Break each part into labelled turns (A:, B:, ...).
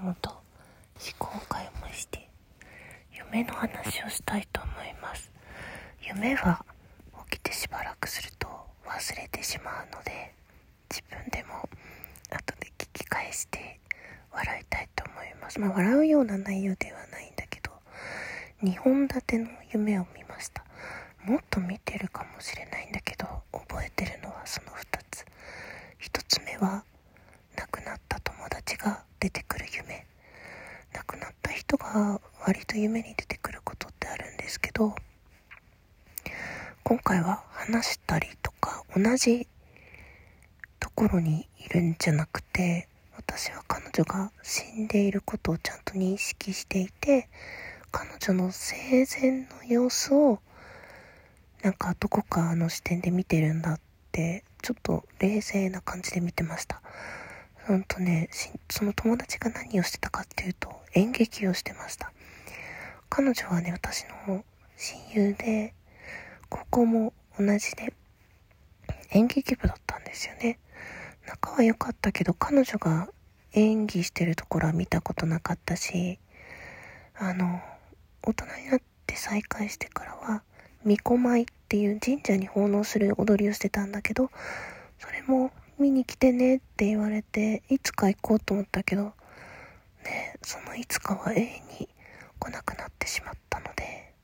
A: 供と思考会もして夢の話をしたいと思います。夢は起きてしばらくすると忘れてしまうので自分でも後で聞き返して笑いたいと思います。まあ笑うような内容ではないんだけど2本立ての夢を見ました。もっと見てるかもしれないんだけど覚えてるのはその2つ。1つ目は亡くなった友達が出てくる夢亡くなった人が割と夢に出てくることってあるんですけど今回は話したりとか同じところにいるんじゃなくて私は彼女が死んでいることをちゃんと認識していて彼女の生前の様子をなんかどこかの視点で見てるんだってちょっと冷静な感じで見てました。ほんとねその友達が何をしてたかっていうと演劇をしてました。彼女はね私の親友で高校も同じで演劇部だったんですよね。仲は良かったけど彼女が演技してるところは見たことなかったしあの大人になって再会してからは巫女舞っていう神社に奉納する踊りをしてたんだけど、それも見に来てねって言われて、いつか行こうと思ったけど、ね、そのいつかは永遠に来なくなってしまったので、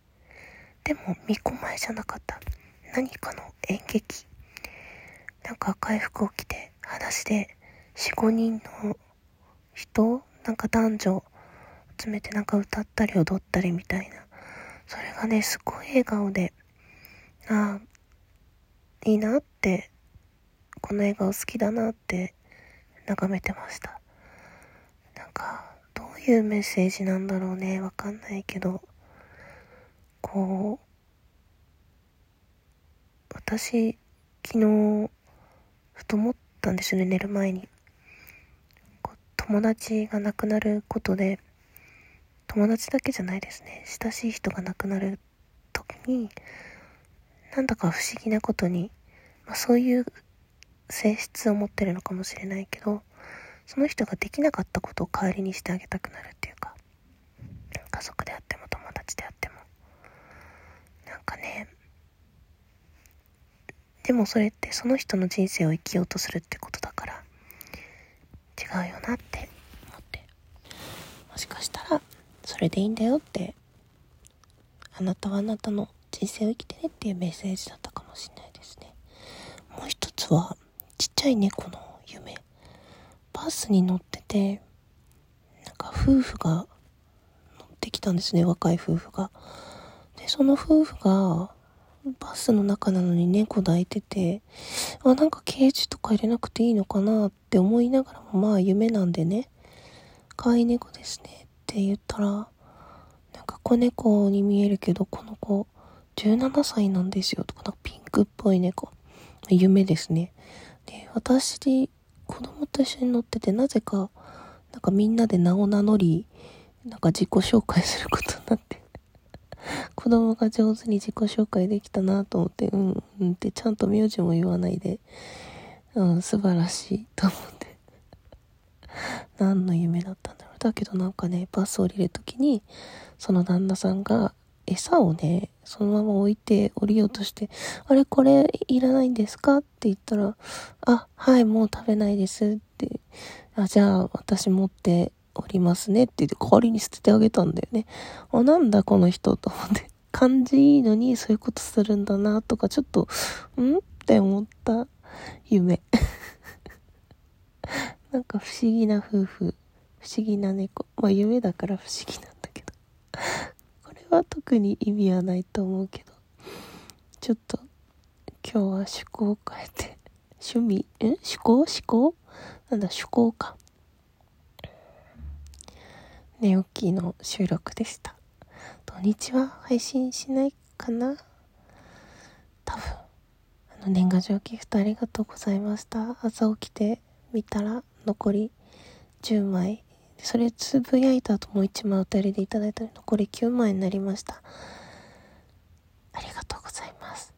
A: でも巫女舞じゃなかった。何かの演劇。なんか赤い服を着て、裸足で4、5人の人、なんか男女集めてなんか歌ったり踊ったりみたいな。それがね、すごい笑顔で、ああ、いいなって、この笑顔好きだなって眺めてました。なんか、いうメッセージなんだろうね、わかんないけど、こう、私、昨日、ふと思ったんですよね、寝る前に。友達が亡くなることで、友達だけじゃないですね。親しい人が亡くなる時になんだか不思議なことに、まあ、そういう性質を持ってるのかもしれないけどその人ができなかったことを代わりにしてあげたくなるっていうか家族であっても友達であっても。なんかねでもそれってその人の人生を生きようとするってことだから違うよなって思って。もしかしたらそれでいいんだよってあなたはあなたの人生を生きてねっていうメッセージだったかもしれないですね。もう一つはちっちゃい猫のバスに乗っててなんか夫婦が乗ってきたんですね若い夫婦がでその夫婦がバスの中なのに猫抱いてて、あ、なんかケージとか入れなくていいのかなって思いながらも、まあ夢なんでね、可愛い猫ですねって言ったら、なんか子猫に見えるけど、この子、17歳なんですよとか、なんかピンクっぽい猫。夢ですね。で、私、子供と一緒に乗ってて、なぜか、なんかみんなで名を名乗り、なんか自己紹介することになって、子供が上手に自己紹介できたなと思って、うん、うんってちゃんと名字も言わないで、うん、素晴らしいと思って。何の夢だったんだろうだけどなんかね、バス降りるときに、その旦那さんが餌をね、そのまま置いて降りようとして、あれこれいらないんですか？って言ったら、あ、はい、もう食べないですって、あ、じゃあ私持っておりますねって言って代わりに捨ててあげたんだよね。あ、なんだこの人？と思って。感じいいのにそういうことするんだなとかちょっと、ん？って思った夢。なんか不思議な夫婦。不思議な猫。まあ夢だから不思議な。は特に意味はないと思うけど。ちょっと今日は趣向を変えて、趣味、ん趣向？思考なんだ、趣向か。寝起きの収録でした。土日は配信しないかな？多分。あの年賀状ギフトありがとうございました。朝起きてみたら残り10枚それつぶやいた後もう1枚お便りでいただいたので残り9枚になりました。ありがとうございます